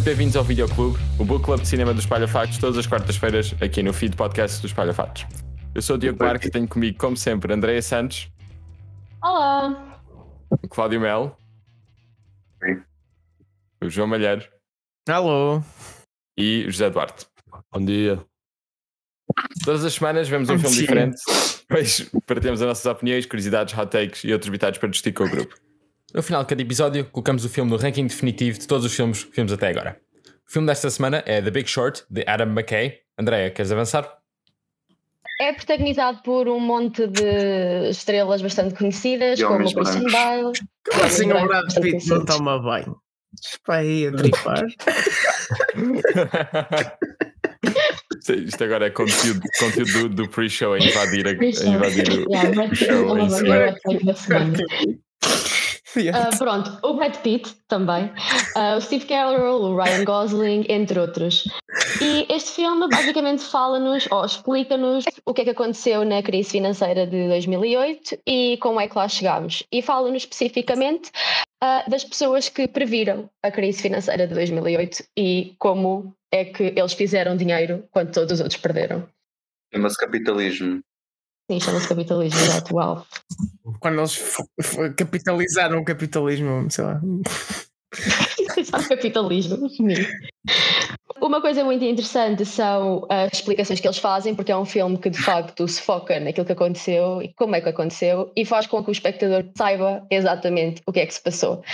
Muito bem-vindos ao Videoclube, o Book Club de Cinema dos Espalha Factos, todas as quartas-feiras, aqui no feed podcast dos Espalha Factos. Eu sou o Diogo Marques e tenho comigo, como sempre, Andréia Santos, Olá! o Cláudio Melo, Sim. o João Malheiro Alô? e o José Duarte. Bom dia. Todas as semanas vemos um Bom filme dia. diferente, depois partilhamos as nossas opiniões, curiosidades, hot takes e outros bitados para discutir com o grupo. No final de cada episódio, colocamos o filme no ranking definitivo de todos os filmes que vimos até agora. O filme desta semana é The Big Short, de Adam McKay. Andréia, queres avançar? É protagonizado por um monte de estrelas bastante conhecidas, E como o Christian. Bale. Como assim o Brad Pitt não toma banho? Vai aí a tripar. Isto- agora é conteúdo, conteúdo do, do pre-show a invadir, a, a invadir o, Yeah, Pitt show é Yeah. Ah, pronto, o Brad Pitt também, ah, o Steve Carell, o Ryan Gosling, entre outros. E este filme basicamente fala-nos, ou explica-nos o que é que aconteceu na crise financeira de 2008 e como é que lá chegámos. E fala-nos especificamente ah, das pessoas que previram a crise financeira de 2008 e como é que eles fizeram dinheiro quando todos os outros perderam. Chama-se capitalismo. Sim, chama-se capitalismo atual. Quando eles capitalizaram o capitalismo, sei lá. Sabe capitalismo? Uma coisa muito interessante são as explicações que eles fazem, porque é um filme que de facto se foca naquilo que aconteceu e como é que aconteceu e faz com que o espectador saiba exatamente o que é que se passou.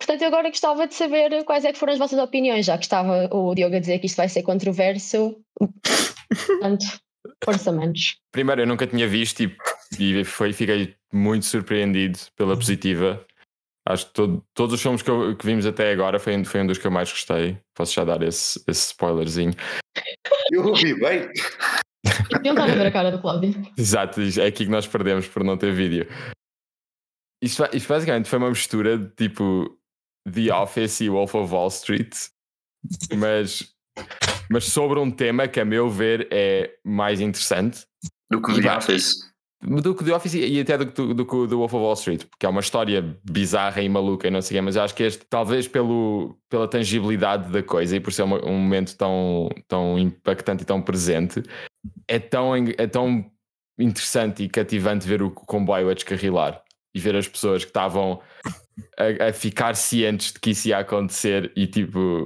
Portanto, eu agora gostava de saber quais é que foram as vossas opiniões, já que estava o Diogo a dizer que isto vai ser controverso. Portanto, orçamentos. Primeiro, eu nunca tinha visto e, e foi, fiquei muito surpreendido pela positiva. Acho que todo- todos os filmes que, eu- que vimos até agora foi, um- foi um dos que eu mais gostei. Posso já dar esse, esse spoilerzinho. Eu ouvi bem. Não estava a ver a cara do Cláudio. Exato, é aqui que nós perdemos por não ter vídeo. Isto, isto basicamente foi uma mistura de tipo The Office e Wolf of Wall Street, mas, mas sobre um tema que, a meu ver, é mais interessante Do que E The. Office. do que The Office e até do, que- do, que do Wolf of Wall Street, porque é uma história bizarra e maluca e não sei o quê, mas acho que este, talvez pelo, pela tangibilidade da coisa e por ser uma- um momento tão, tão impactante e tão presente, é tão, é tão interessante e cativante ver o comboio a descarrilar e ver as pessoas que estavam a, a ficar cientes de que isso ia acontecer e tipo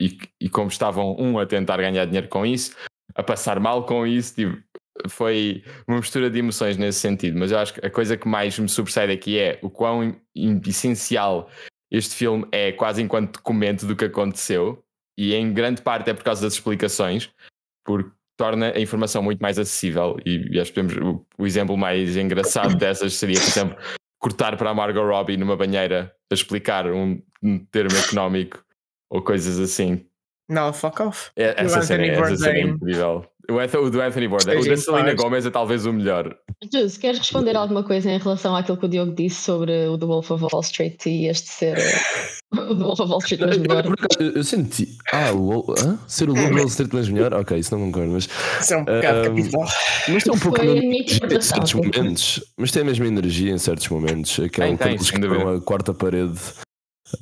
e, e como estavam um a tentar ganhar dinheiro com isso, a passar mal com isso, tipo, foi uma mistura de emoções nesse sentido, mas eu acho que a coisa que mais me sobressai aqui é o quão essencial este filme é quase enquanto documento do que aconteceu. E em grande parte é por causa das explicações, porque torna a informação muito mais acessível. E, e acho que podemos, o, o exemplo mais engraçado dessas seria, por exemplo, cortar para a Margot Robbie numa banheira a explicar um, um termo económico ou coisas assim. Não, fuck off. É- o essa, cena, Anthony essa cena é incrível. O, do Anthony Bourdain, o da Selena. Gomez é talvez o melhor. Jus, queres responder alguma coisa em relação àquilo que o Diogo disse sobre o The Wolf of Wall Street e este ser eh, o The Wolf of Wall Street mas melhor? Eu, eu senti. Ah, o, hã? ser o Lobo Wall Street mais melhor? Ok, isso não concordo, mas. Isso é um pecado Um, capital. Mas tem um pouco de energia em certos momentos. Mas tem a mesma energia em certos momentos. Aquela Tem, tem, quebram a quarta parede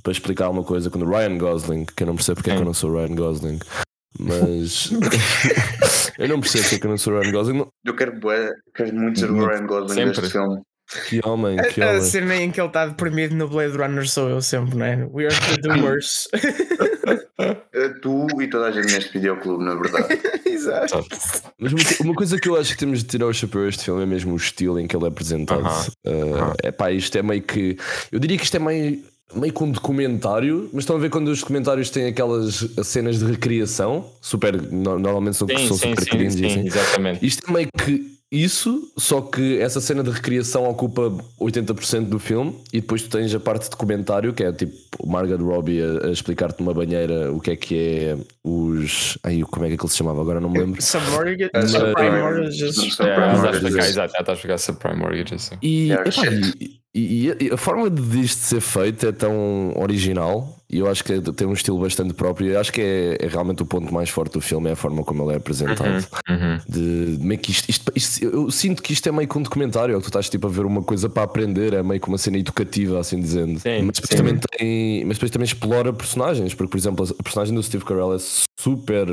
para explicar uma coisa. Quando o Ryan Gosling, que eu não percebo porque é que eu não sou Ryan Gosling, mas. eu não percebo porque é que eu não sou Ryan Gosling. Eu quero, quero muito ser o Muito. Ryan Gosling Sempre. deste filme. Que homem, que A, a homem. cena em que ele está deprimido no Blade Runner sou eu sempre, não é? We are the doers. Eh, Tu e toda a gente neste videoclube, na verdade. Exato. Mas uma, uma coisa que eu acho que temos de tirar o chapéu a este filme é mesmo o estilo em que ele é apresentado. Uh, aham. É pá, isto é meio que. Eu diria que isto é meio, meio que um documentário, mas estão a ver quando os documentários têm aquelas cenas de recriação, super. no- Normalmente são, Sim, são sim, super sim, cringe e sim, assim. exatamente. Isto é meio que isso, só que essa cena de recriação ocupa 80% do filme e depois tu tens a parte de documentário que é tipo Margaret Robbie a, a explicar-te numa banheira o que é que é os. Ai, como é que aquilo se chamava? Agora não me lembro. Submortgage. Subprime mortgages. É, mortgages. explicar, exato, ela está a explicar subprime mortgage. assim. E, Yeah, epá, e, E, e a forma de isto ser feito é tão original e eu acho que tem um estilo bastante próprio. Eu acho que é, é realmente o ponto mais forte do filme, é a forma como ele é apresentado. Uhum, uhum. De, meio que isto, isto- isto- eu sinto que isto é meio que um documentário, ou que tu estás tipo a ver uma coisa para aprender, é meio que uma cena educativa, assim dizendo. Sim, mas, depois sim. também tem, mas depois também explora personagens, porque, por exemplo, a personagem do Steve Carell é super.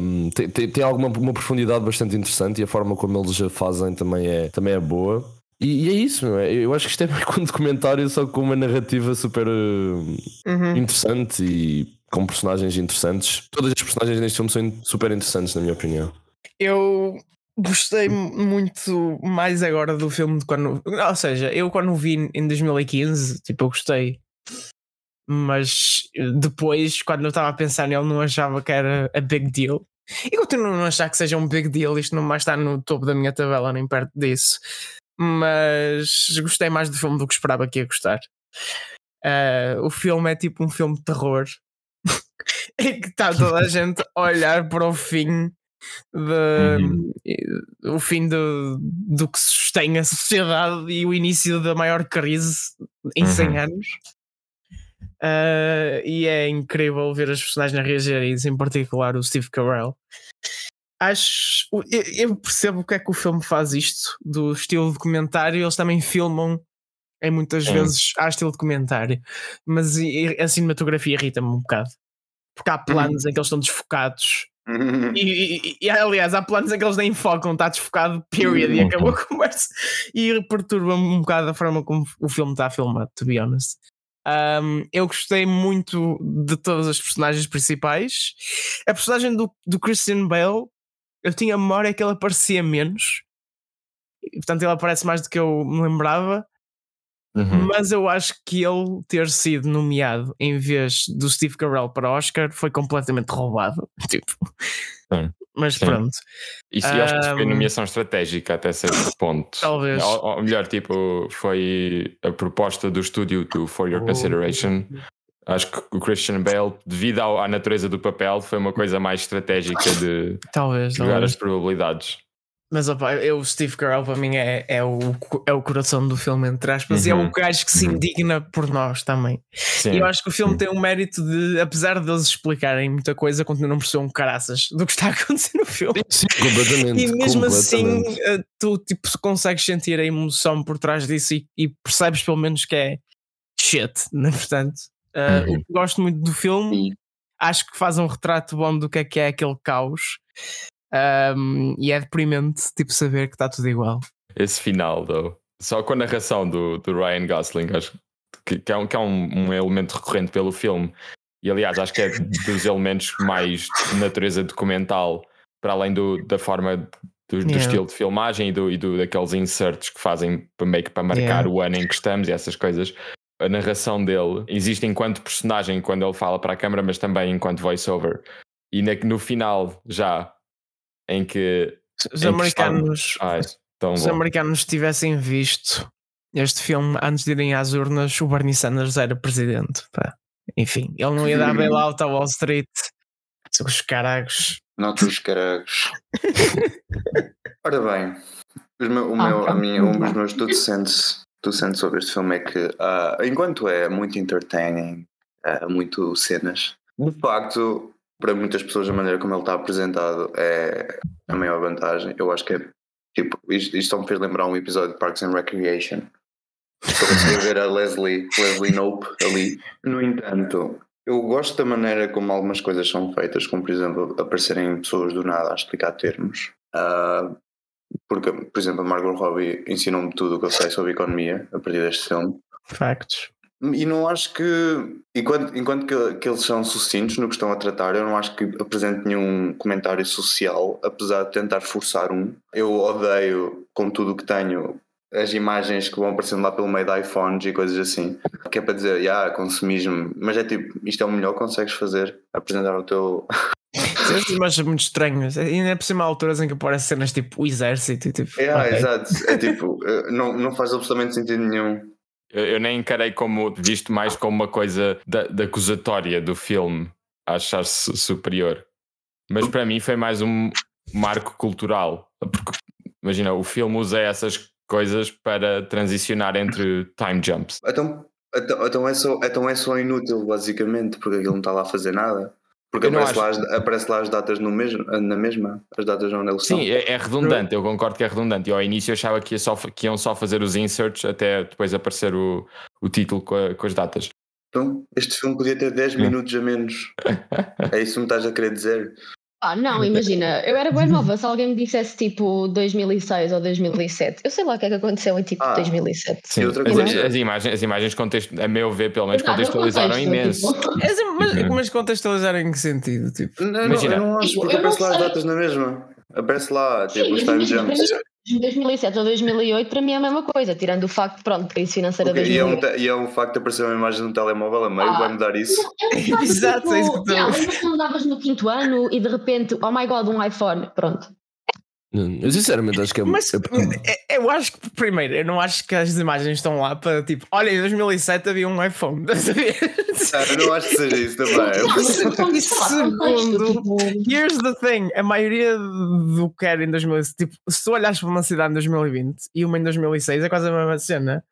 hum, tem, tem, tem alguma uma profundidade bastante interessante e a forma como eles a fazem também é, também é boa. E, e é isso, não é? Eu acho que isto é meio que um documentário só com uma narrativa super hum, Uhum. interessante e com personagens interessantes. Todas as personagens neste filme são super interessantes, na minha opinião. Eu gostei muito mais agora do filme de quando. Ou seja, eu quando o vi em 2015, tipo, eu gostei. Mas depois, quando eu estava a pensar nele, não achava que era a big deal. E continuo a não achar que seja um big deal, isto não mais está no topo da minha tabela, nem perto disso. Mas gostei mais do filme do que esperava que ia gostar. Ah, o filme é tipo um filme de terror em que está toda a gente a olhar para o fim de, o fim do, do que sustém a sociedade e o início da maior crise em 100 Uhum. anos. Ah, e é incrível ver as personagens a reagir a isso, em particular o Steve Carell. Acho, eu, percebo porque é que o filme faz isto, do estilo documentário. Eles também filmam em muitas vezes há estilo documentário, mas e- a cinematografia irrita-me um bocado. Porque há planos em que eles estão desfocados e, e- e, aliás, há planos em que eles nem focam, está desfocado, period, e Uhum. acabou a conversa. E perturba-me um bocado a forma como o filme está filmado, to be honest. Um, eu gostei muito de todas as personagens principais. A personagem do, do Christian Bale, eu tinha a memória que ele aparecia menos, e, portanto, ele aparece mais do que eu me lembrava. Uhum. Mas eu acho que ele ter sido nomeado em vez do Steve Carell para Oscar foi completamente roubado. Tipo. Sim. Mas Sim. pronto. Isso eu acho que foi nomeação estratégica até certo ponto. Talvez. Ou, ou melhor, tipo, foi a proposta do estúdio do For Your Consideration. Acho que o Christian Bale, devido ao- à natureza do papel, foi uma coisa mais estratégica de Talvez, jogar talvez. as probabilidades. Mas opa, eu, o Steve Carell para mim é, é, o, é o coração do filme, entre aspas, e é Uhum, o gajo que se uhum. indigna por nós também. Sim. E eu acho que o filme tem um mérito de, apesar deles explicarem muita coisa, continuam por ser um caraças do que está a acontecer no filme. Sim, completamente. E mesmo assim, completamente. eh, tu tipo, consegues sentir a emoção por trás disso e, e percebes pelo menos que é shit, né? Portanto, eh, Uhum. gosto muito do filme, Sim. acho que faz um retrato bom do que é que é aquele caos. Um, e é deprimente, tipo, saber que está tudo igual. Esse final, though. Só com a narração do, do Ryan Gosling, acho que, que é, um, que é um, um elemento recorrente pelo filme. E aliás, acho que é dos elementos mais de natureza documental, para além do, da forma do, do Yeah. estilo de filmagem e, do, e do, daqueles inserts que fazem meio que para marcar Yeah. o ano em que estamos e essas coisas. A narração dele existe enquanto personagem quando ele fala para a câmara, mas também enquanto voice-over. E na- no final, já em que. Se os em que americanos, Ai, os bom. americanos tivessem visto este filme antes de irem às urnas, o Bernie Sanders era presidente. pá. Enfim, ele não ia dar bailout à Wall Street. Os caragos. Não os caragos. Ora bem, os meu- o Ah, meu, a pronto, minha, um dos meus tudo tudo sentes sobre este filme é que, ah, enquanto é muito entertaining, ah, muito cenas, de facto, para muitas pessoas, a maneira como ele está apresentado é a maior vantagem. Eu acho que é tipo, isto, isto me fez lembrar um episódio de Parks and Recreation. Estou a ver a Leslie, Leslie Nope ali. No entanto, eu gosto da maneira como algumas coisas são feitas, como por exemplo aparecerem pessoas do nada a explicar termos. Ah, porque, por exemplo, a Margot Robbie ensinou-me tudo o que eu sei sobre economia a partir deste filme. Factos. E não acho que, enquanto, enquanto que, que eles são sucintos no que estão a tratar, eu não acho que apresente nenhum comentário social, apesar de tentar forçar um. Eu odeio, com tudo o que tenho, as imagens que vão aparecendo lá pelo meio de iPhones e coisas assim, que é para dizer, yeah, consumismo, mas é tipo, isto é o melhor que consegues fazer, apresentar o teu. Essas imagens muito estranhas. E ainda é por cima há alturas em que aparecem cenas tipo o exército tipo. É, ok. exato, é tipo, eh, não, não faz absolutamente sentido nenhum. Eu, eu nem encarei como visto mais como uma coisa da, da acusatória do filme a achar-se superior. Mas para mim foi mais um marco cultural. Porque imagina, o filme usa essas coisas para transicionar entre time jumps. Então, então, então, é só, então é só inútil, basicamente, porque aquilo não está lá a fazer nada. Porque Eu aparece lá, acho- as, aparece lá as datas no mesmo, na mesma, as datas onde eles Sim, é, é redundante, eu concordo que é redundante. Eu ao início achava que, ia só, que iam só fazer os inserts até depois aparecer o, o título com, a- com as datas. Então, este filme podia ter 10 Hum. minutos a menos. É isso que me estás a querer dizer? Ah, não, imagina, eu era bem nova, se alguém me dissesse tipo 2006 ou 2007, eu sei lá o que é que aconteceu em tipo Ah. 2007. Sim, outra as, coisa- as imagens, as imagens context, a meu ver, pelo menos, Exato, contextualizaram contexto, imenso. tipo, assim, mas, Uhum. mas contextualizar em que sentido? Tipo, Não, não, Imagina. eu não acho, Tipo, porque não aparece lá as datas na mesma. Aparece lá, Sim, tipo, os time jumps. Mim, 2007 ou 2008 para mim é a mesma coisa, tirando o facto, pronto, crise financeira Ok, e, é um, 2008. te- e é um facto de aparecer uma imagem no telemóvel a meio, Ah. vai mudar isso. Exato, é isso que mas tu andavas no quinto ano e de repente, oh my god, um iPhone, pronto. Eu sinceramente acho que é. Mas é- é- eu acho que, primeiro, eu não acho que as imagens estão lá para tipo, olha, em 2007 havia um iPhone. Ah, eu não acho que seja isso também. Segundo, Here's the thing: a maioria do que era em 2007, tipo, se tu olhas para uma cidade em 2020 e uma em 2006, é quase a mesma cena.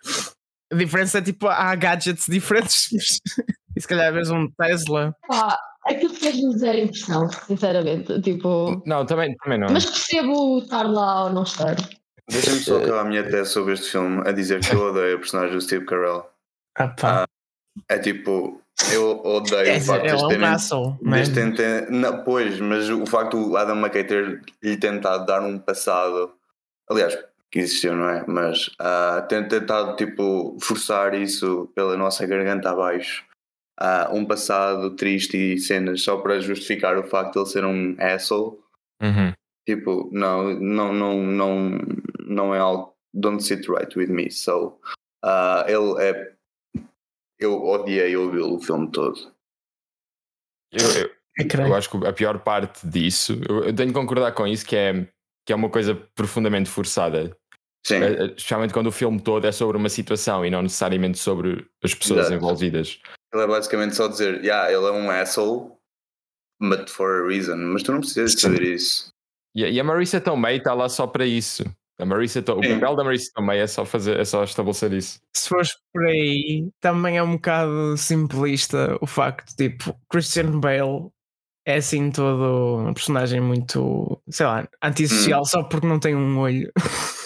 A diferença é tipo, há gadgets diferentes. e se calhar vês um Tesla. Pá, aquilo fez-me zero impressão, sinceramente. Tipo, Não, também, também não. mas percebo estar lá ou não estar. Deixa-me só acabar a minha tese sobre este filme a dizer que eu odeio a personagem do Steve Carell. Ah, pá. É tipo, eu odeio é, o facto de é eles um terem. né? Desde tentem- não, pois, mas o facto do Adam McKay ter lhe tentado dar um passado, aliás, que existiu, não é? Mas ah, ter tentado tipo forçar isso pela nossa garganta abaixo, ah, um passado triste e cenas só para justificar o facto de ele ser um asshole. Uhum. Tipo, não, não, não, não, não é algo. Don't sit right with me. So, ah, ele é. Eu odiei ouvi-lo o filme todo. Eu, eu- É eu acho que a pior parte disso, eu, eu tenho que concordar com isso, que é, que é uma coisa profundamente forçada. Sim, Eh, eh, Especialmente quando o filme todo é sobre uma situação e não necessariamente sobre as pessoas Exato. envolvidas. Ele é basicamente só dizer, yeah, ele é um asshole, but for a reason. Mas tu não precisas de saber isso. E, a- e a Marissa Tomei está lá só para isso. A Marissa To- o Sim. papel da Marissa Tomei é só fazer, é só estabelecer isso. se fores por aí, também é um bocado simplista o facto, tipo, Christian Bale é assim todo um personagem muito, sei lá, antissocial Hum. só porque não tem um olho.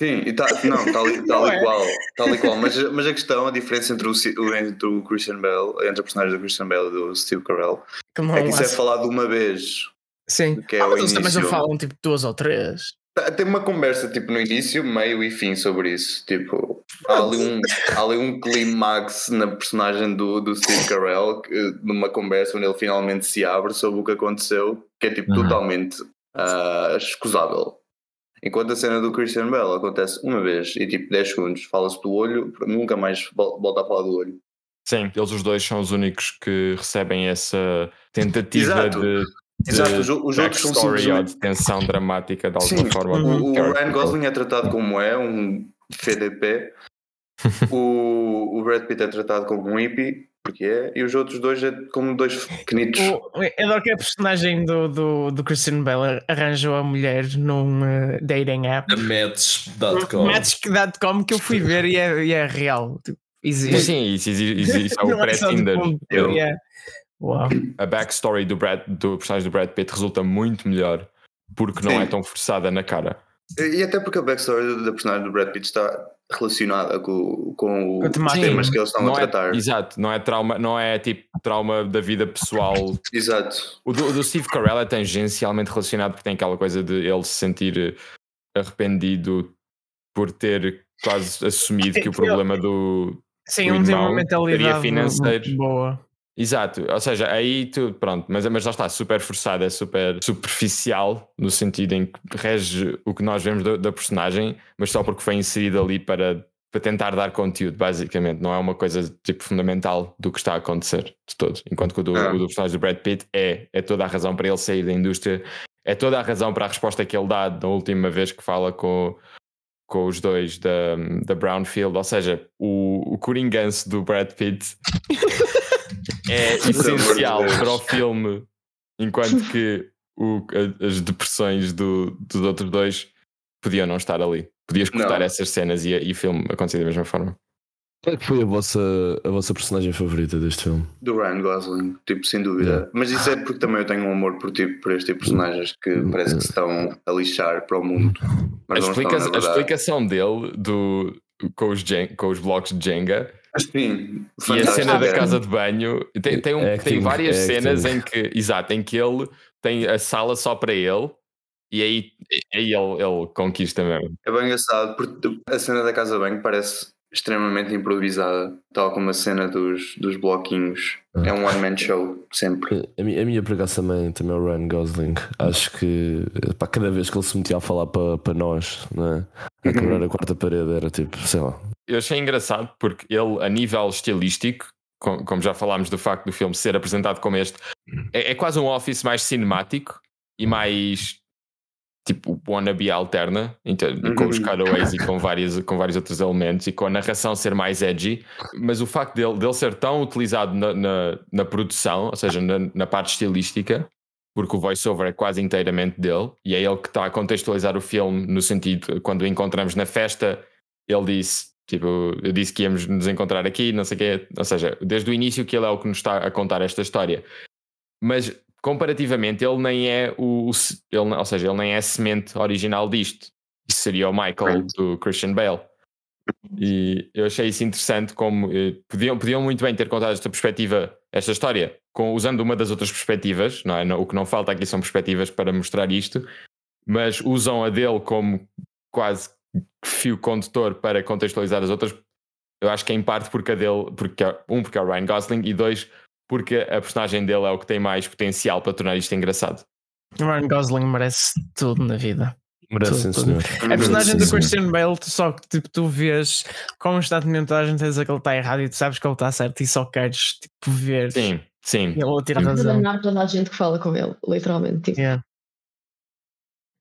Sim, e tá, não, tal, e- tal Não e é? qual. Tal e qual. Mas, mas a questão, a diferença entre o, entre o Christian Bale, entre a personagem do Christian Bale e do Steve Carell, é que isso é falado uma vez. Sim. que é Ah, mas eles também já falam tipo duas ou três. Tá- Tem uma conversa tipo no início, meio e fim sobre isso. Tipo, há ali um, há ali um clímax na personagem do, do Steve Carell, que, numa conversa onde ele finalmente se abre sobre o que aconteceu, que é tipo Uhum. totalmente ah, escusável. Enquanto a cena do Christian Bell acontece uma vez e tipo 10 segundos, fala-se do olho, nunca mais vol- volta a falar do olho. Sim, eles os dois são os únicos que recebem essa tentativa Exato. de, Exato, os, outros são ou de tensão dramática de alguma Sim, forma. O, o Ryan Gosling é tratado como é, um FDP. o, o Brad Pitt é tratado como um hippie, porque é, e os outros dois é como dois pequenitos. O, eu adoro que a personagem do, do, do Christian Bale arranjou a mulher num eh, dating app. Match.com. Match.com que eu fui ver e é, e é real. Tipo, Sim, existe. sim, isso, isso, isso, isso é o é pré-Tinder. Uau. A backstory do, Brad, do personagem do Brad Pitt resulta muito melhor porque não Sim. é tão forçada na cara. E até porque a backstory da personagem do Brad Pitt está relacionada com, com os temas que eles estão não a é, tratar. exato, não é trauma, não é tipo trauma da vida pessoal. Exato. O do, o do Steve Carell é tangencialmente relacionado porque tem aquela coisa de ele se sentir eh, arrependido por ter quase assumido que o problema do. Sim, O um tem uma irmão muito financeiro. boa. Exato, ou seja, aí tu, pronto, mas, mas já está super forçado, é super superficial, no sentido em que rege o que nós vemos da, da personagem, mas só porque foi inserido ali para, para tentar dar conteúdo, basicamente, não é uma coisa tipo fundamental do que está a acontecer de todo. Enquanto que o do, Ah. o do personagem do Brad Pitt é, é toda a razão para ele sair da indústria, é toda a razão para a resposta que ele dá da última vez que fala com, com os dois da, da Brownfield, ou seja, o, o coringanço do Brad Pitt é essencial para o filme, enquanto que o- as depressões do, dos outros dois podiam não estar ali. podias cortar Não. essas cenas e, e o filme acontecer da mesma forma. Qual é que foi a vossa, a vossa personagem favorita deste filme? Do Ryan Gosling, tipo, sem dúvida. Yeah. Mas isso é porque também eu tenho um amor por, tipo, por este tipo de personagens que parece que se estão a lixar para o mundo. A, explica- a explicação dele do, com, os com os blocos de Jenga Sim, e a cena da É. casa de banho tem, tem, um- Acting, tem várias acting. cenas em que, exato, em que ele tem a sala só para ele e aí, aí ele, ele conquista mesmo. É bem engraçado porque a cena da casa de banho parece extremamente improvisada, tal como a cena dos, dos bloquinhos. É um one-man show, sempre. A minha, a minha por acaso também, também é o Ryan Gosling. Acho que pá, cada vez que ele se metia a falar para, para nós, né? a quebrar a quarta parede, era tipo, sei lá. Eu achei engraçado porque ele, a nível estilístico, com- como já falámos do facto do filme ser apresentado como este, é, é quase um office mais cinemático e mais tipo wannabe alterna, então, com os Uhum. cutaways e com, várias, com vários outros elementos e com a narração ser mais edgy, mas o facto dele, dele ser tão utilizado na, na, na produção, ou seja, na, na parte estilística, porque o voiceover é quase inteiramente dele, e é ele que está a contextualizar o filme no sentido, quando o encontramos na festa, ele disse, tipo, eu disse que íamos nos encontrar aqui, não sei o quê, ou seja, desde o início que ele é o que nos está a contar esta história. Mas comparativamente, ele nem é o, o ele, ou seja, ele nem é a semente original disto. Isso seria o Michael do Christian Bale. E eu achei isso interessante como eh, podiam, podiam muito bem ter contado esta perspectiva, esta história, com, usando uma das outras perspectivas, não é? Não- O que não falta aqui são perspectivas para mostrar isto, mas usam a dele como quase fio condutor para contextualizar as outras. Eu acho que é em parte porque a dele, porque, um, porque é o Ryan Gosling, e dois, porque a personagem dele é o que tem mais potencial para tornar isto engraçado. O Ryan Gosling merece tudo na vida. Merece, sim, Tudo, senhor. A personagem do sim. Christian Bale, tu só que tipo, tu vês constantemente a gente a dizer que ele está errado e tu sabes que ele está certo e só queres tipo, ver Sim, sim. ele a ter Para razão. toda a gente que fala com ele, literalmente. Tipo. Yeah.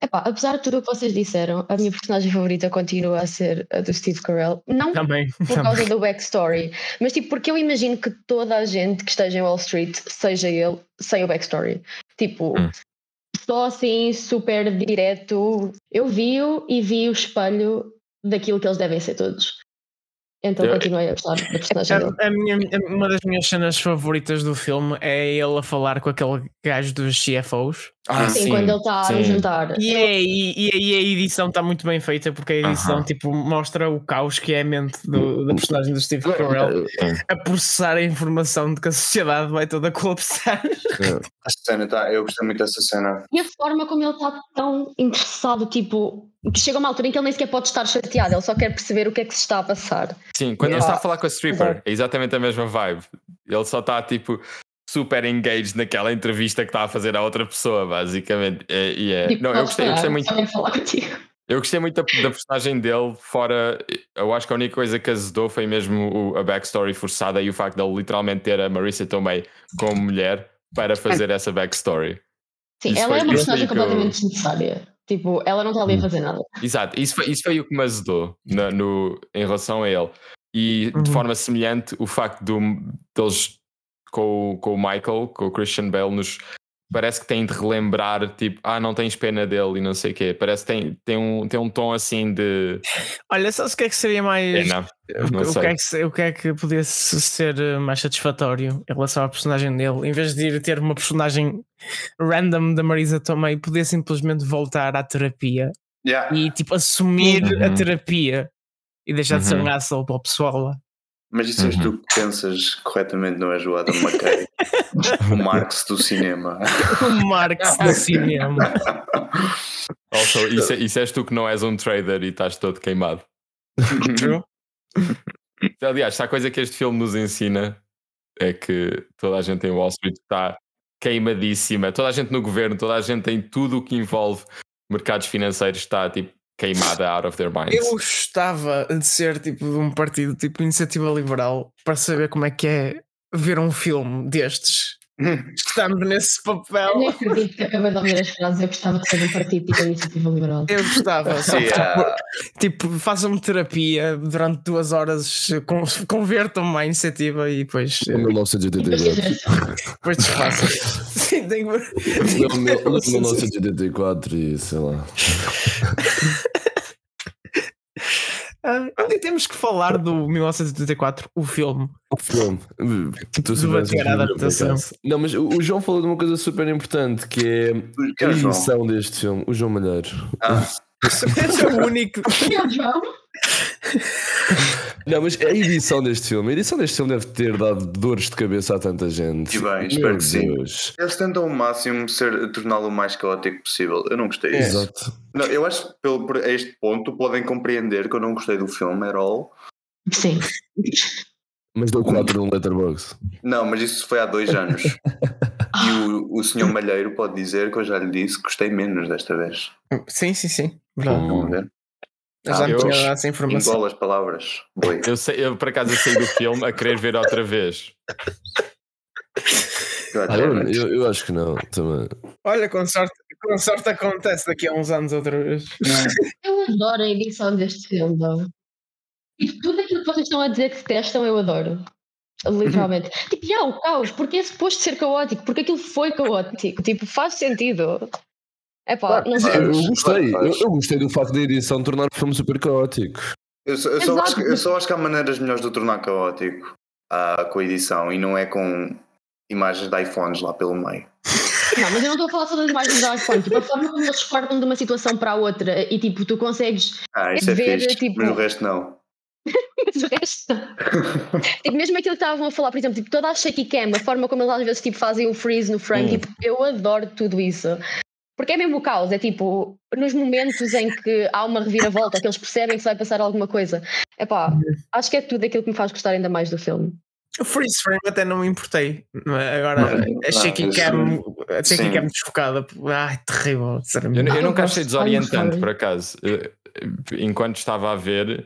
Epá, apesar de tudo o que vocês disseram, a minha personagem favorita continua a ser a do Steve Carell. Não Também. por também. causa do backstory, mas tipo, porque eu imagino que toda a gente que esteja em Wall Street seja ele sem o backstory. Tipo, Hum. só assim, super direto. Eu vi-o e vi o espelho daquilo que eles devem ser todos. Então Eu- continuei a gostar da personagem dele. A, a minha, a- uma das minhas cenas favoritas do filme é ele a falar com aquele gajo dos CFOs. Ah, Sim, quando ele está sim. no jantar. E, é, e, e aí a edição está muito bem feita porque a edição Aham. tipo, mostra o caos que é a mente do, da personagem do Steve Carell a processar a informação de que a sociedade vai toda colapsar. A cena tá, eu gostei muito dessa cena. E a forma como ele está tão interessado, tipo, que chega uma altura em que ele nem sequer pode estar chateado, ele só quer perceber o que é que se está a passar. Sim, quando ele Yeah. está a falar com a stripper, é exatamente a mesma vibe. Ele só está tipo super engaged naquela entrevista que está a fazer à outra pessoa, basicamente. É, e é- Tipo, Não, eu "Podes gostei, eu gostei muito. Eu gostei muito da, da personagem dele, fora. Eu acho que a única coisa que azedou foi mesmo o- a backstory forçada e o facto de ele literalmente ter a Marissa Tomei como mulher para fazer essa backstory. Sim, Isso ela é uma personagem completamente desnecessária. Tipo, ela não está ali a fazer nada. Exato, isso foi, isso foi o que me azedou na- no, em relação a ele. E de Uhum. forma semelhante, o facto do, deles com, o- com o Michael, com o Christian Bale, nos parece que têm de relembrar, tipo, ah, não tens pena dele e não sei o quê. Parece que tem, tem, um, tem um tom assim de Olha, sabes o que é que seria mais. pena. não o, sei. que é que, o que é que podia se- ser eh, mais satisfatório em relação à personagem dele? Em vez de ir ter uma personagem random da Marisa Tomei, podia simplesmente voltar à terapia Yeah. e tipo assumir a Uhum. terapia e deixar de ser um Uhum. asshole para o pessoal lá. Mas isso és Uhum. tu que pensas corretamente, não és o Adam McKay, o Marx do cinema. O Marx do cinema. Also, isso, é- isso és tu que não és um trader e estás todo queimado. True. Aliás, se há coisa que este filme nos ensina é que toda a gente em Wall Street está queimadíssima, toda a gente no governo, toda a gente em tudo o que envolve mercados financeiros está tipo queimada out of their minds. Eu gostava de ser tipo de um partido tipo Iniciativa Liberal para saber como é que é ver um filme destes. Estando nesse Eu papel. nem acredito que acabei de ouvir as frases. Eu gostava de ser um partido tipo iniciativa liberal. Eu gostava, só que, Yeah. tipo, façam-me terapia durante duas horas, con- convertam-me à iniciativa e depois, Em 1984. depois desfaçam. Tenho. Em 1984 e sei lá. Ainda temos que falar do 1984, o filme. O filme. Tu a adaptação. Não, mas o o João falou de uma coisa super importante que é Que a é edição deste filme. O João Malheiro. Ah, Esse é o único. Não, mas a edição deste filme, a edição deste filme deve ter dado dores de cabeça a tanta gente. E bem, Meu espero que sim. Deus. eles tentam ao máximo ser, torná-lo o mais caótico possível. Eu não gostei É. disso. Exato. Não, eu acho que pelo, por este ponto podem compreender que eu não gostei do filme at all. Sim. Mas dou 4 no Letterboxd. Não, mas isso foi há dois anos. e o, o senhor Malheiro pode dizer que eu já lhe disse que gostei menos desta vez. Sim, sim, sim. Verdade. Estão a ver? Eu já Ah, me eu- tinha dado essa informação. Engola as palavras. Boi. Eu, sei, eu por acaso saí do filme a querer ver outra vez. Ah, eu, eu, eu acho que não. Também. Olha, com sorte, com sorte acontece daqui a uns anos outra vez. Eu adoro a edição deste filme, não. E tudo aquilo que vocês estão a dizer que detestam, eu adoro. Literalmente. tipo, já, o caos, porque é suposto ser caótico, porque aquilo foi caótico. Tipo, faz sentido. É pá, não sei. Eu, gostei. Eu, eu gostei do facto da edição tornar o filme super caótico. Eu só, eu, só acho, que- eu só acho que há maneiras melhores de o tornar caótico ah, com a edição e não é com imagens de iPhones lá pelo meio. Não, mas eu não estou a falar só das imagens do iPhone, tipo, a forma como eles cortam de uma situação para a outra e tipo, tu consegues Ah, isso é Ver, fixe, tipo- mas o resto não. mas o resto. tipo, mesmo aquilo que estavam a falar, por exemplo, tipo, toda a shaky cam, a forma como eles às vezes tipo, fazem o freeze no frame, Hum. tipo, eu adoro tudo isso. Porque é mesmo o caos, é tipo, nos momentos em que há uma reviravolta, que eles percebem que se vai passar alguma coisa. É pá, acho que é tudo aquilo que me faz gostar ainda mais do filme. O freeze frame até não me importei. Não é? Agora, Não, a shaky cam, a shaky cam desfocada. Ai, terrível, Eu, eu nunca achei desorientante, por acaso. Enquanto estava a ver,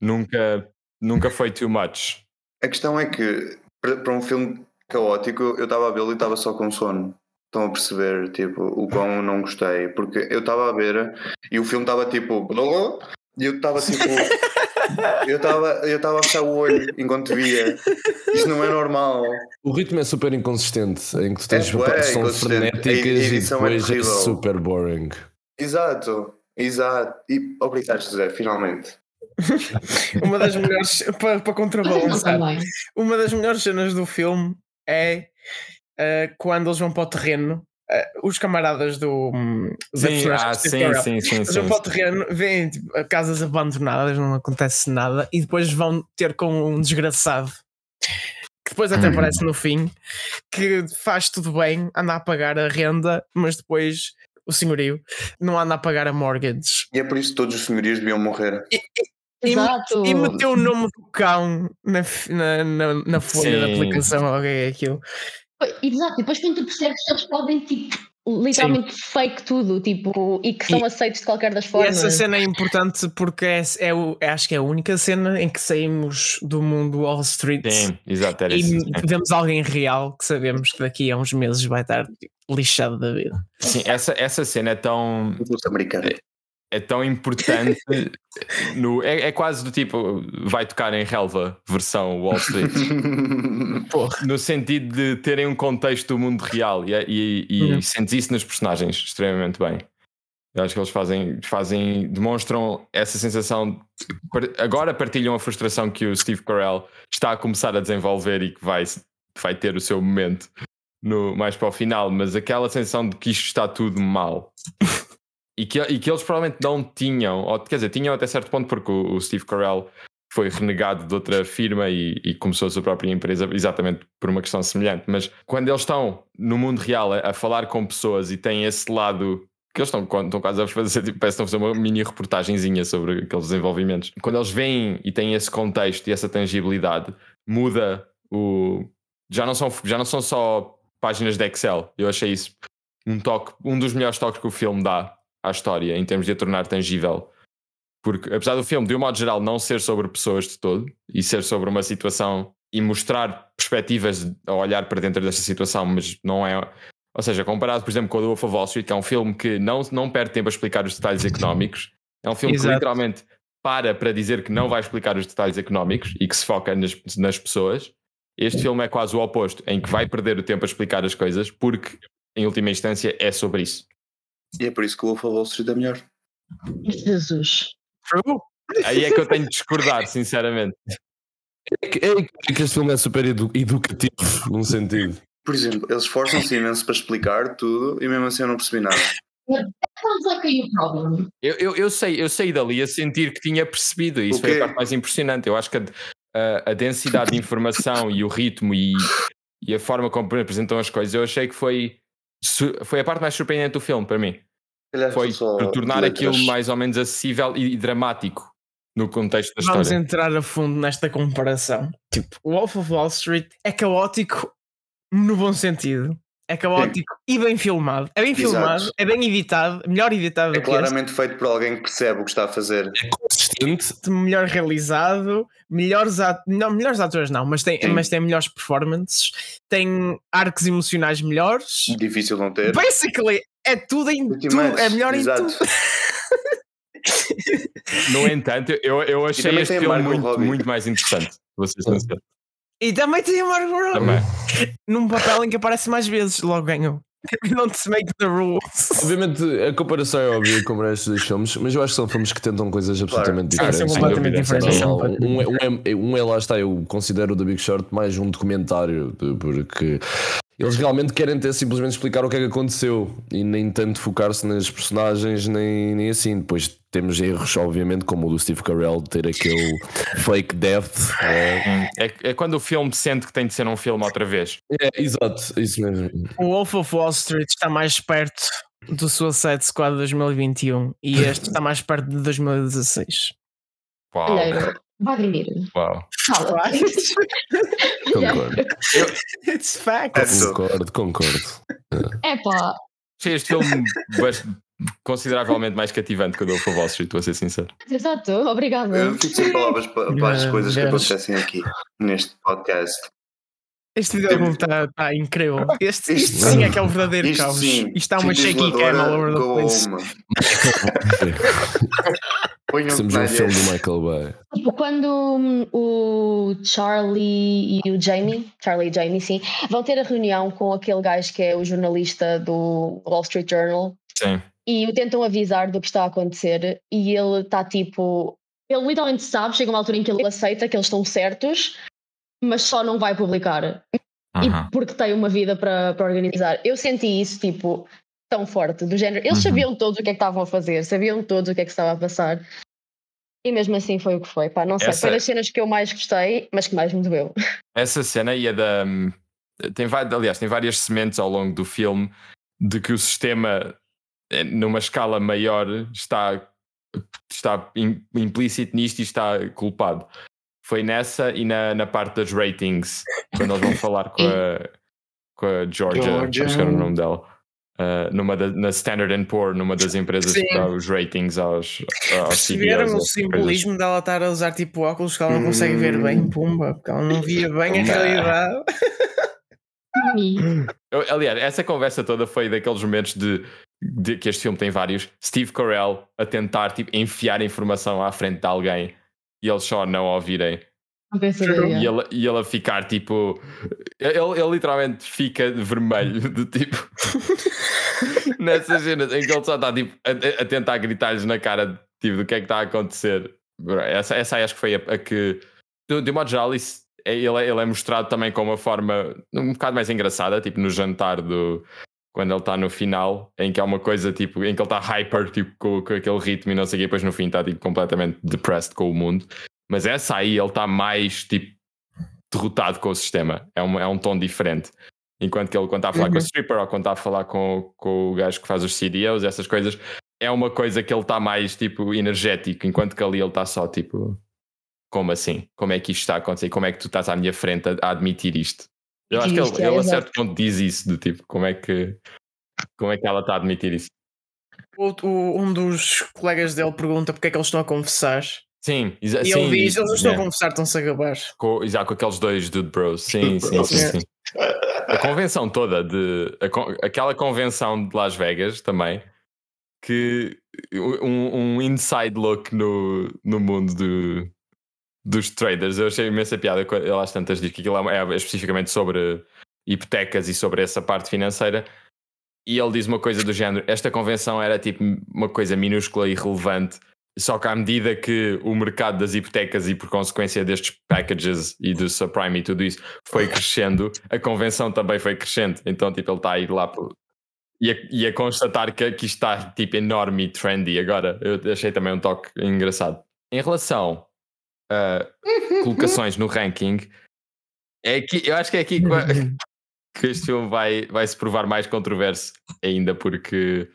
nunca, nunca foi too much. A questão é que para para um filme caótico eu estava a vê-lo e estava só com sono. Estão a perceber tipo, o quão eu não gostei. Porque eu estava a ver e o filme estava tipo. E eu estava tipo. Eu estava eu estava a fechar o olho enquanto via. Isto não é normal. O ritmo é super inconsistente, em que tu tens É que são frenéticas e é depois é, terrível. super boring. Exato, exato. E obrigado, José, finalmente. Uma das melhores, para, para contrabalançar, uma das melhores cenas do filme é eh, quando eles vão para o terreno. eh, os camaradas do. hum, da Sim, ah, sim, sim, sim, Eles sim, vão para o sim. terreno, veem tipo, casas abandonadas, não acontece nada, e depois vão ter com um desgraçado que depois até Hum. aparece no fim que faz tudo bem, anda a pagar a renda, mas depois o senhorio não anda a pagar a mortgage E é por isso que todos os senhorios deviam morrer. e, Exato. e meteu o nome do cão na, na, na, na folha da Sim. aplicação. Ok, é aquilo. Exato, e depois quando tu percebes que eles podem, tipo, literalmente fake tudo, tipo, e que são E- aceitos de qualquer das E formas. essa cena é importante porque é, é é- acho que é a única cena em que saímos do mundo Wall Street Sim, exato, era e isso. vemos alguém real que sabemos que daqui a uns meses vai estar tipo, lixado da vida. Sim, essa, essa cena é tão, Os americanos. É tão importante. no, é, é quase do tipo, vai tocar em relva, versão Wall Street. no sentido de terem um contexto do mundo real e, e, e Uhum. sentes isso nos personagens extremamente bem. Eu acho que eles fazem, fazem demonstram essa sensação. Agora partilham a frustração que o Steve Carell está a começar a desenvolver e que vai, vai ter o seu momento no, mais para o final, mas aquela sensação de que isto está tudo mal. E que, e que eles provavelmente não tinham, ou quer dizer, tinham até certo ponto, porque o, o Steve Carell foi renegado de outra firma e, e começou a sua própria empresa exatamente por uma questão semelhante. Mas quando eles estão no mundo real a, a falar com pessoas e têm esse lado que eles estão, estão quase a fazer, tipo, parece que estão a fazer uma mini reportagenzinha sobre aqueles desenvolvimentos. Quando eles vêm e têm esse contexto e essa tangibilidade, muda o. Já não são, já não são só páginas de Excel. Eu achei isso um toque, um dos melhores toques que o filme dá à história em termos de a tornar tangível. Porque apesar do filme, de um modo geral, não ser sobre pessoas de todo e ser sobre uma situação e mostrar perspectivas a olhar para dentro desta situação, mas não é. Ou seja, comparado, por exemplo, com o Wolf of Wall Street, que é um filme que não, não perde tempo a explicar os detalhes económicos, é um filme Exato. que literalmente para para dizer que não vai explicar os detalhes económicos e que se foca nas, nas pessoas. Este filme é quase o oposto, em que vai perder o tempo a explicar as coisas, porque em última instância é sobre isso. E é por isso que o Wolf of Wall Street é melhor. Jesus. True, aí é que eu tenho de discordar, sinceramente. É que, é que este filme é super edu educativo, num sentido. Por exemplo, eles esforçam-se imenso para explicar tudo e mesmo assim eu não percebi nada. Problem. Eu, eu, eu, sei, eu saí dali a sentir que tinha percebido, e isso foi a parte mais impressionante. Eu acho que a, a- a densidade de informação e o ritmo e, e a forma como apresentam as coisas, eu achei que foi, foi a parte mais surpreendente do filme para mim. Foi tornar aquilo mais ou menos acessível e, dramático no contexto da Vamos história. entrar a fundo nesta comparação. Tipo, o Wolf of Wall Street é caótico no bom sentido. É caótico e bem filmado. É bem Exato. filmado, é bem editado, melhor editado É do que este, claramente feito por alguém que percebe o que está a fazer. É consistente. melhor realizado, melhores, at- não, melhores atores não, mas tem, Sim. mas tem melhores performances, tem arcos emocionais melhores. Difícil não ter. Basically, é tudo em tudo, é melhor exato. em tudo. No entanto, eu, eu achei também este filme muito, Robbie. muito mais interessante. Ser sincero. E também tem a Margot Robbie Também. num papel em que aparece mais vezes, logo ganhou. Don't make the rules. Obviamente a comparação é óbvia com estes dois filmes, mas eu acho que são filmes que tentam coisas absolutamente Claro, Sim, diferentes. são completamente diferentes. Não, um, é, um, é, um é lá está, eu considero o The Big Short mais um documentário, porque eles realmente querem ter simplesmente explicar o que é que aconteceu e nem tanto focar-se nas personagens, nem, nem assim. Depois temos erros, obviamente, como o do Steve Carell, de ter aquele fake death. É, É, é quando o filme sente que tem de ser um filme outra vez. é, exato, isso mesmo. O Wolf of Wall Street está mais perto do Suicide Squad 2021 e este está mais perto de 2016. Uau, Olha, Vladimir, uau. fala. Concordo, It's fact. Concordo, concordo. É pá, Achei este filme consideravelmente mais cativante que o do Wolf of Wall Street, vou ser sincero. exato, obrigada. Eu fico sem palavras para, para as coisas que acontecem aqui neste podcast. Este videogame está tá incrível. Este, isto Isto- sim é que é o verdadeiro Isto caos. sim. Isto está uma shaky cam all over the place. Temos um filme do Michael Bay. Tipo, quando hum, o Charlie e o Jamie, Charlie e Jamie, sim, vão ter a reunião com aquele gajo que é o jornalista do Wall Street Journal Sim. e o tentam avisar do que está a acontecer e ele está tipo. Ele literalmente sabe, chega uma altura em que ele aceita que eles estão certos, mas só não vai publicar. Uhum. E porque tem uma vida para, para organizar. Eu senti isso, tipo, tão forte, do género. Eles Uhum. sabiam todos o que é que estavam a fazer, sabiam todos o que é que estava a passar. E mesmo assim foi o que foi. Pá, não sei, Essa- foi das cenas que eu mais gostei, mas que mais me doeu. Essa cena e a da. Tem, vai- aliás, tem várias sementes ao longo do filme de que o sistema, eh, numa escala maior, está, está im- implícito nisto e está culpado. Foi nessa e na, na parte das ratings, quando eles vão falar com a, com a Georgia, Georgia. acho que era o nome dela. eh, numa da- na Standard and Poor, numa das empresas Sim. que dá os ratings aos, aos Perceberam o simbolismo dela estar a usar tipo óculos que ela não consegue ver Hum. bem, pumba, porque ela não via bem a realidade. Eu- aliás, essa conversa toda foi daqueles momentos de, de que este filme tem vários. Steve Carell a tentar tipo, enfiar informação à frente de alguém e eles só não ouvirem. Não pensei, E, ele, e ele a ficar tipo. Ele, ele literalmente fica vermelho, de tipo. nessas cenas em que ele só está tipo, a, a tentar gritar-lhes na cara tipo, do que é que está a acontecer. Essa, essa aí acho que foi a, a que. De, de modo geral, isso, é, ele, é- ele é mostrado também com uma forma um bocado mais engraçada, tipo no jantar do. Quando ele está no final, em que é uma coisa tipo, em que ele está hyper, tipo, com, com aquele ritmo e não sei o quê, depois no fim está tipo, completamente depressed com o mundo. Mas essa aí ele está mais tipo derrotado com o sistema. É um, é um tom diferente. Enquanto que ele, quando está a falar com Uhum. a stripper ou quando está a falar com, com o gajo que faz os CDOs, essas coisas, é uma coisa que ele está mais tipo energético. Enquanto que ali ele está só tipo, como assim? Como é que isto está a acontecer? Como é que tu estás à minha frente a, a admitir isto? Eu acho que ele, ele a certo ponto diz isso, do tipo, como é que, como é que ela está a admitir isso? O- o- um dos colegas dele pergunta porque é que eles estão a confessar. Sim, E sim, ele diz: Eles não estão a é. confessar, estão-se a gabar. com, já com aqueles dois Dude Bros. Sim, sim, Bros. sim, sim. A convenção toda de. a aquela convenção de Las Vegas também. Que um, um inside look no, no mundo do, dos traders. Eu achei imensa piada. Ele às tantas diz que aquilo é, é especificamente sobre hipotecas e sobre essa parte financeira. E ele diz uma coisa do género: esta convenção era tipo uma coisa minúscula e irrelevante Só que à medida que o mercado das hipotecas e por consequência destes packages e do subprime e tudo isso foi crescendo, a convenção também foi crescendo. Então, tipo, ele está a ir lá e, a, e a constatar que aqui está tipo enorme e trendy. Agora, eu achei também um toque engraçado. Em relação a colocações no ranking, é aqui, eu acho que é aqui que, que este filme vai, vai se provar mais controverso ainda, porque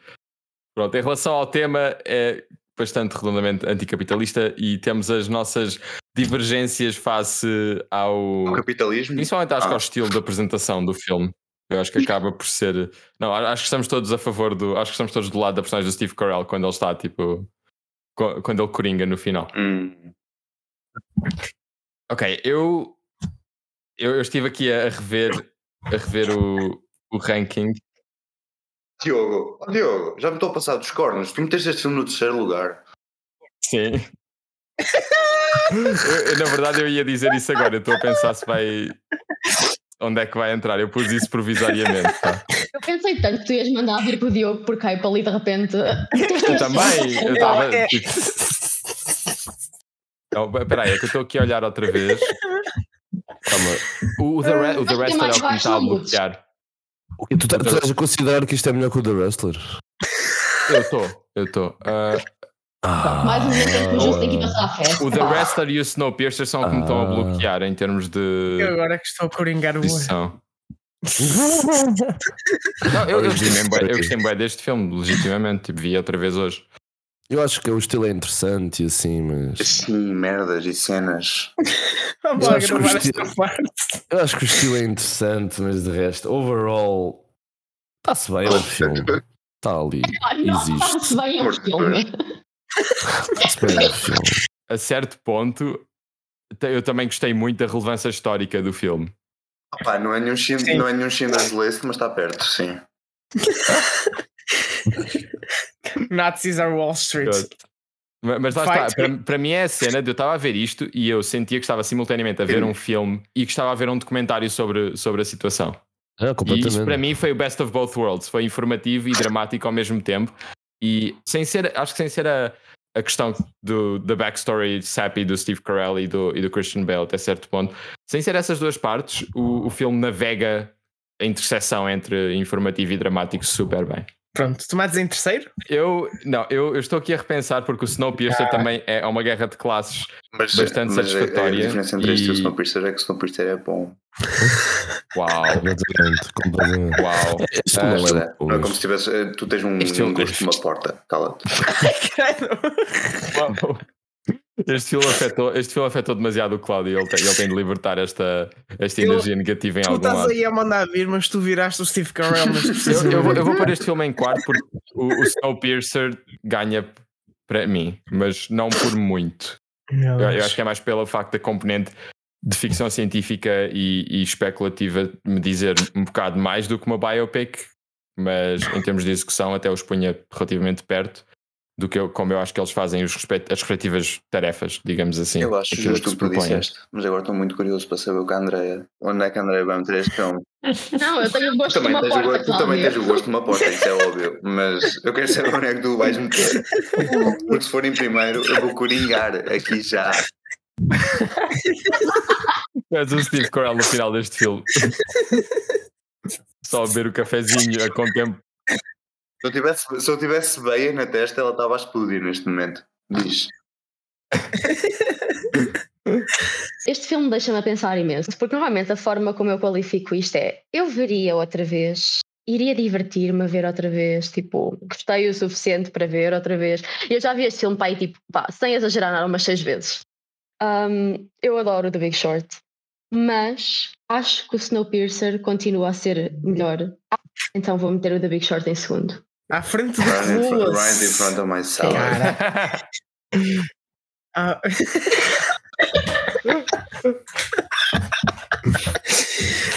pronto, em relação ao tema é bastante redondamente anticapitalista e temos as nossas divergências face ao capitalismo. principalmente acho que Ah. ao estilo de apresentação do filme. Eu acho que acaba por ser. Não, acho que estamos todos a favor do. Acho que estamos todos do lado da personagem do Steve Carell quando ele está tipo. Quando ele coringa no final. Hum. Ok, eu, eu, eu estive aqui a rever, a rever o, o ranking. Diogo, oh, Diogo, já me estou a passar dos cornos. Tu meteste este filme no terceiro lugar. Sim. Eu- na verdade, eu ia dizer isso agora. Eu estou a pensar se vai. Onde é que vai entrar? Eu pus isso provisoriamente. Tá? Eu pensei tanto que tu ias mandar vir para o Diogo por Caipa e de repente. Eu também. Eu estava. Tipo... Não, Espera aí, é que eu estou aqui a olhar outra vez. Calma. O, o The, Re- o The é Wrestler é o que me está a bloquear. O quê? Tu, tá- tu estás a considerar que isto é melhor que o The Wrestler? Eu estou, eu estou. Ah, Ah, Mais um momento Justo tem que passar a festa. o The Wrestler e o Snowpiercer são o que me estão a Ah. bloquear em termos de Eu agora que estou a coringar o olho. Não, eu, eu, gostei bué- eu gostei bem deste filme, legitimamente. Tipo, vi outra vez hoje. Eu acho que o estilo é interessante e assim, mas. Sim, merdas e cenas. Vamos Eu lá acho estilo- parte. Eu acho que o estilo é interessante, mas de resto, overall, está-se bem o filme. Está ali. Ah, Existe. está-se bem o filme. Está-se bem o filme. A certo ponto, eu também gostei muito da relevância histórica do filme. Opa, não é nenhum Schindler, Sim. não é Schindler's List, mas está perto, sim. Nazis are Wall Street. Ma- Mas lá Fight está, para, para mim é a cena de eu estava a ver isto e eu sentia que estava simultaneamente a ver um filme e que estava a ver um documentário sobre, sobre a situação. Ah, E isso para mim foi o best of both worlds, foi informativo e dramático ao mesmo tempo. E sem ser, acho que sem ser a, a questão do, da backstory sappy do Steve Carell e do, e do Christian Bale até certo ponto, sem ser essas duas partes, o, o filme navega a interseção entre informativo e dramático super bem. Pronto, tomates em terceiro? Eu, não, eu, eu estou aqui a repensar porque o Snowpiercer também é uma guerra de classes Mas, Bastante mas a- satisfatória A, diferença entre este e o e- Snowpiercer é que o Snowpiercer é bom. Uau, Completamente, completamente. uau. Este Ah, é é, não é como se tivesse. eh, Tu tens um, Este é um um- gosto de uma porta. Cala-te. Este filme, afetou, este filme afetou demasiado o Cláudio e ele tem, ele tem de libertar esta, esta Eu- energia negativa em Tu algum estás lado. aí a mandar vir, mas tu viraste o Steve Carell neste Eu, eu vou, eu vou pôr este filme em quarto porque o, o Snowpiercer ganha para mim, mas não por muito. Eu, eu acho que é mais pelo facto da componente de ficção científica e, e especulativa me dizer um bocado mais do que uma biopic, mas em termos de execução até os punha relativamente perto do que eu, como eu acho que eles fazem os respect- as respectivas tarefas, digamos assim. eu acho justo o que tu propõem. disseste. Mas agora estou muito curioso para saber o que a Andrea. Onde é que a Andrea vai meter este filme? Não, eu tenho o gosto de também, uma tens o, porta, gosto, tu também tens o gosto de uma porta, isso é óbvio. Mas eu quero saber onde é que tu vais meter. Porque se for em primeiro, eu vou coringar aqui já. És o Steve Carell no final deste filme. Só a beber o cafezinho a contemplar. Se eu tivesse, se eu tivesse veia na testa, ela estava a explodir neste momento. Diz. Este filme deixa-me a pensar imenso, porque normalmente a forma como eu qualifico isto é: eu veria outra vez, iria divertir-me a ver outra vez, tipo, gostei o suficiente para ver outra vez. Eu já vi este filme para aí, tipo, pá, sem exagerar, nada, umas seis vezes. Um, eu adoro The Big Short, mas acho que o Snowpiercer continua a ser melhor. Então vou meter o The Big Short em segundo. À frente do Right in, front, right in front of my salad. Cara. Ah,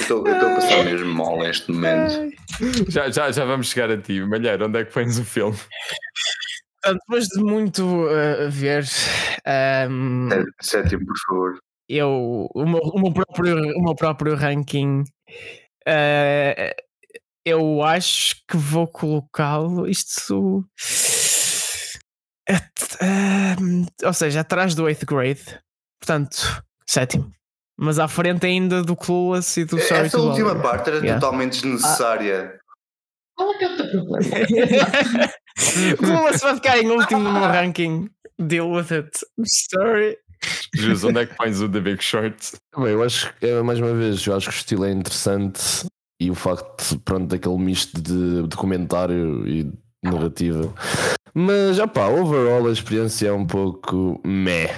Eu estou a passar mesmo mal neste momento. já, já, já vamos chegar a ti. Malheiro, onde é que pões o filme? portanto, depois de muito uh, ver, um, Sétimo, por favor. eu, o, meu, o, meu próprio, o meu próprio ranking, uh, eu acho que vou colocá-lo. Isto Ahm, ou seja, atrás do 8th grade, portanto, sétimo. Mas à frente ainda do Clueless e do Sorry Essa to última Bother. parte era Yeah. totalmente desnecessária. Qual é que é o teu problema? Clueless vai ficar em último no meu ranking. Deal with it. Sorry. Jesus, onde é que pões o The Big Short? Bem, eu acho que, é, mais uma vez, eu acho que o estilo é interessante e o facto, pronto, daquele misto de documentário e narrativa. Mas, já pá, overall a experiência é um pouco meh.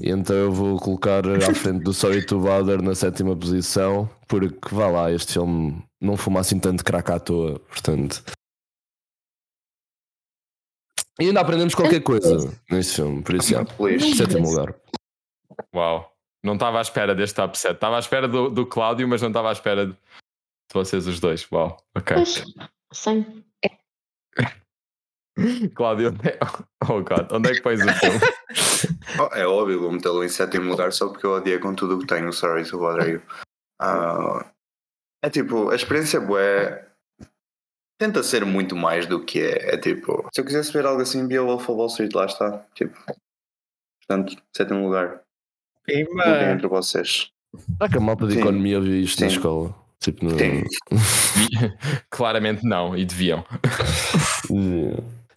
E então eu vou colocar à frente do Sorry to Bother na sétima posição, porque vá lá, este filme não fuma assim tanto crack à toa, portanto. E ainda aprendemos qualquer coisa neste filme, por isso, Please. sétimo lugar. Uau. Não estava à espera deste upset. Estava à espera do, do Cláudio, mas não estava à espera de vocês os dois. Uau. Ok. Pois, sim. Cláudio, onde é... oh God, onde é que pões o filme? Oh, é óbvio, vou metê-lo em sétimo lugar só porque eu odiei com tudo o que tenho. Sorry to bother you. Ah, é tipo, a experiência bué tenta ser muito mais do que é. É tipo, se eu quisesse ver algo assim, via Wolf of Wall Street, lá está. Tipo, portanto, sétimo lugar. Entre vocês. Será que a malta de economia viu isto na Sim. escola? Tipo, no... Claramente não, e deviam.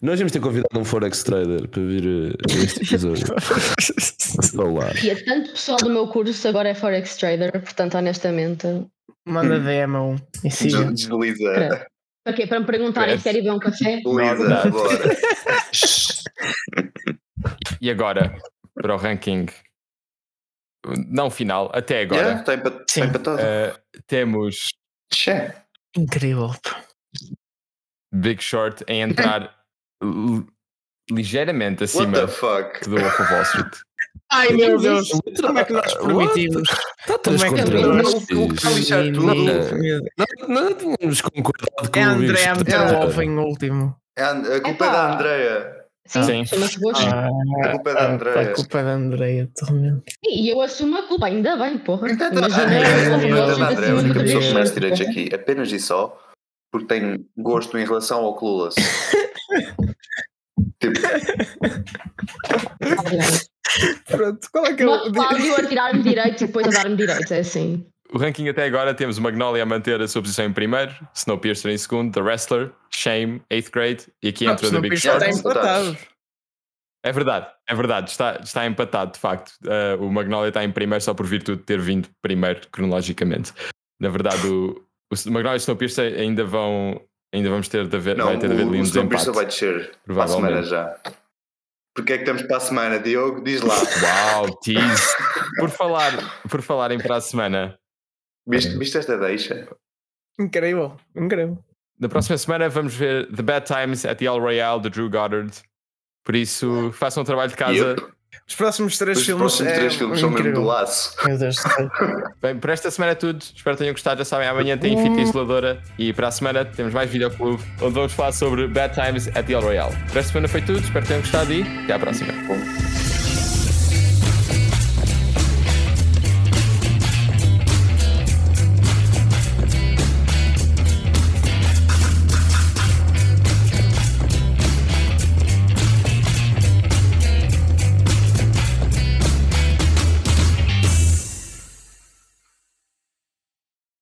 Nós íamos ter convidado um Forex Trader para vir eh, a este episódio. Olá. E é tanto pessoal do meu curso agora é Forex Trader, portanto, honestamente. Manda DM a um e siga. Des- Desliza. Credo. Para quê? Para me perguntarem se querem ver um café? Desliza, bora. E agora, para o ranking não final, até agora, Yeah, Está empa- Sim. está empatado. eh, temos Che. Incrível. Big Short em entrar li- ligeiramente What acima the fuck? do Wolf of Wall Street. Ai meu Deus, como é que nós permitimos? Está Como é que o- o- o- lixar tudo. Não, não, não tínhamos concordado com É o André a Big meter o Short. ovo em último. É a, a culpa é da Andreia. Sim, Sim. chama-se gosto. Ah, A culpa é da Andreia. A culpa é da Andreia, totalmente. E eu assumo a culpa, ainda bem, porra. Então, Imagina a eu culpa com é vocês da Andreia, a única pessoa que merece direitos aqui. Apenas e só porque tem gosto em relação ao Clueless. tipo. Pronto, qual é que é Não, o. Cláudio a tirar-me direito e depois a dar-me direito, é assim. O ranking até agora temos o Magnolia a manter a sua posição em primeiro, Snowpiercer em segundo, The Wrestler, Shame, 8th Grade e aqui entra o The Big está Short. Short. empatado. É verdade, é verdade, está, está empatado de facto. Uh, o Magnolia está em primeiro só por virtude de ter vindo primeiro cronologicamente. Na verdade, o, o Magnolia e o Snowpiercer ainda vão. Ainda vamos ter de haver, não, vai ter de haver o, ali o um Snowpiercer desempate. vai descer para a semana já. Porque é que temos para a semana, Diogo? Diz lá. Uau, tease! Por falar, por falarem para a semana, Viste, viste esta deixa? Incrível, incrível. na próxima semana vamos ver The Bad Times at the El Royale de Drew Goddard. Por isso, façam o trabalho de casa. Yep. Os próximos três Os filmes. próximos é três filmes são mesmo do laço. Meu Deus do céu. Bem, por esta semana é tudo. Espero que tenham gostado. Já sabem, amanhã tem Fita Isoladora. E para a semana temos mais videoclube, onde vamos falar sobre Bad Times at the El Royale. Por esta semana foi tudo. Espero que tenham gostado e até à próxima. Bom.